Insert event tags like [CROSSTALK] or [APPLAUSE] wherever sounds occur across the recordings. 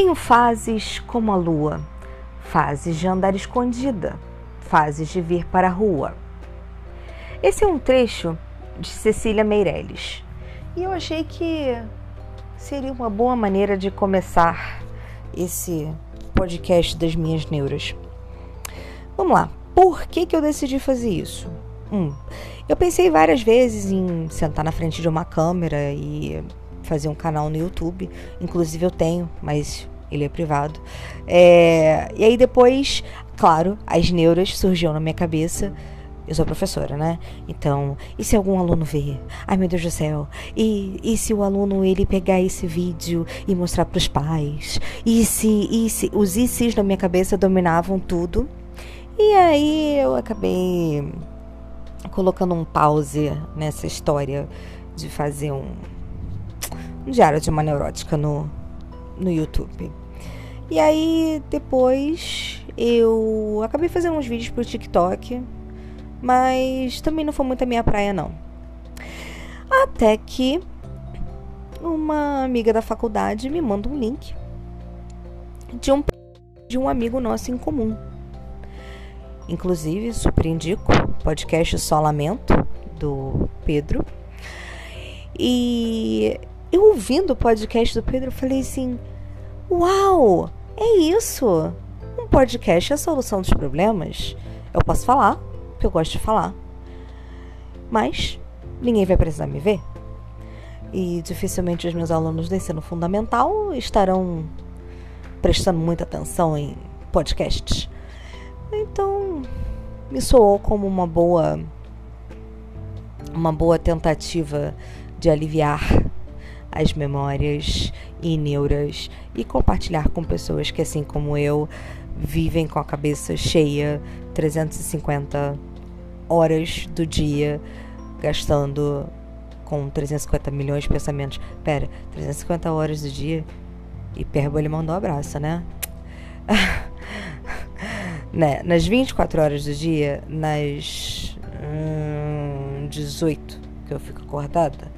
tenho fases como a lua, fases de andar escondida, fases de vir para a rua. Esse é um trecho de Cecília Meirelles e eu achei que seria uma boa maneira de começar esse podcast das minhas neuras. Vamos lá, por que, que eu decidi fazer isso? Um, eu pensei várias vezes em sentar na frente de uma câmera e fazer um canal no YouTube. Inclusive eu tenho, mas ele é privado. É, e aí depois, claro, as neuras surgiam na minha cabeça. Eu sou professora, né? Então, e se algum aluno ver? Ai meu Deus do céu. E, e se o aluno ele pegar esse vídeo e mostrar para os pais? E se, e se os ICs na minha cabeça dominavam tudo? E aí eu acabei colocando um pause nessa história de fazer um, um diário de uma neurótica no, no YouTube. E aí depois eu acabei fazendo uns vídeos pro TikTok, mas também não foi muito a minha praia não. Até que uma amiga da faculdade me manda um link de um de um amigo nosso em comum. Inclusive, super indico, podcast Solamento, do Pedro. E eu ouvindo o podcast do Pedro, falei assim: Uau, é isso! Um podcast é a solução dos problemas. Eu posso falar, porque eu gosto de falar. Mas ninguém vai precisar me ver. E dificilmente os meus alunos do ensino fundamental estarão prestando muita atenção em podcasts. Então, me soou como uma boa uma boa tentativa de aliviar as memórias e neuras e compartilhar com pessoas que assim como eu vivem com a cabeça cheia 350 horas do dia gastando com 350 milhões de pensamentos. Pera, 350 horas do dia? Hipérbole mandou um abraço, né? [LAUGHS] né, nas 24 horas do dia, nas hum, 18 que eu fico acordada,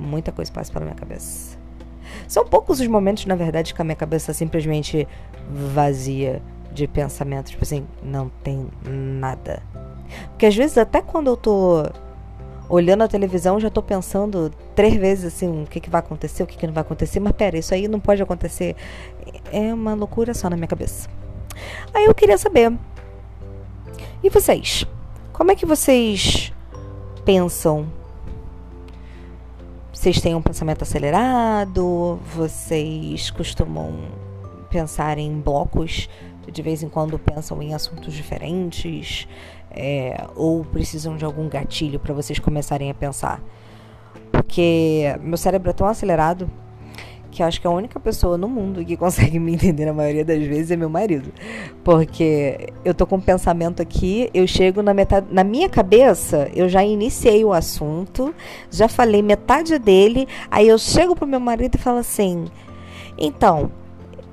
muita coisa passa pela minha cabeça. São poucos os momentos, na verdade, que a minha cabeça simplesmente vazia de pensamento, tipo assim, não tem nada. Porque às vezes, até quando eu tô olhando a televisão, já tô pensando três vezes assim, o que, que vai acontecer, o que, que não vai acontecer, mas pera, isso aí não pode acontecer. É uma loucura só na minha cabeça. Aí eu queria saber. E vocês? Como é que vocês pensam? Vocês têm um pensamento acelerado? Vocês costumam pensar em blocos? De vez em quando pensam em assuntos diferentes? É, ou precisam de algum gatilho para vocês começarem a pensar? Porque meu cérebro é tão acelerado que acho que a única pessoa no mundo que [LAUGHS] consegue me entender na maioria das vezes é meu marido. Porque eu tô com um pensamento aqui, eu chego na metade. Na minha cabeça, eu já iniciei o assunto, já falei metade dele, aí eu chego pro meu marido e falo assim. Então,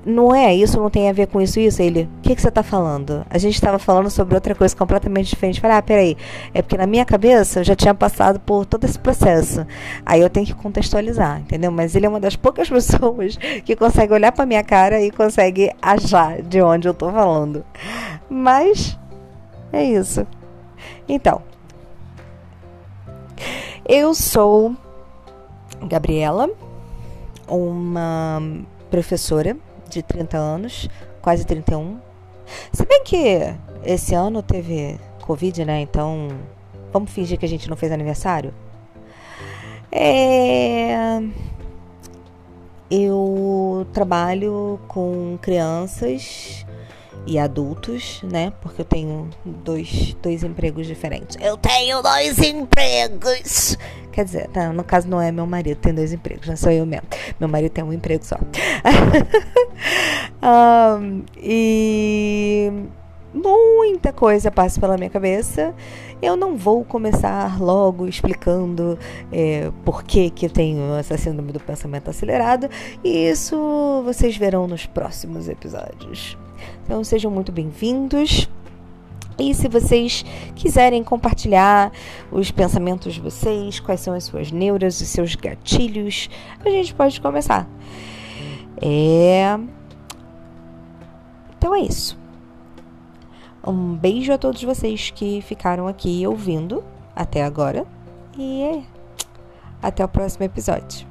não é isso, não tem a ver com isso, isso. Ele, o que, que você está falando? A gente estava falando sobre outra coisa completamente diferente. Falei, ah, peraí, é porque na minha cabeça eu já tinha passado por todo esse processo. Aí eu tenho que contextualizar, entendeu? Mas ele é uma das poucas [LAUGHS] pessoas que consegue olhar para minha cara e consegue achar de onde eu estou falando. Mas é isso. Então, eu sou Gabriela, uma professora de 30 anos, quase 31. Se bem que esse ano teve Covid, né? Então vamos fingir que a gente não fez aniversário. É... Eu trabalho com crianças e adultos, né? Porque eu tenho dois, dois empregos diferentes. Eu tenho dois empregos. Quer dizer, tá, no caso não é meu marido, tem dois empregos, não sou eu mesmo. Meu marido tem um emprego só. um, [LAUGHS] e muita coisa passa pela minha cabeça. Eu não vou começar logo explicando é, por que, que eu tenho essa síndrome do pensamento acelerado. E isso vocês verão nos próximos episódios. Então sejam muito bem-vindos. E se vocês quiserem compartilhar os pensamentos de vocês, quais são as suas neuras, os seus gatilhos, a gente pode começar. É. Então é isso. Um beijo a todos vocês que ficaram aqui ouvindo até agora e até o próximo episódio.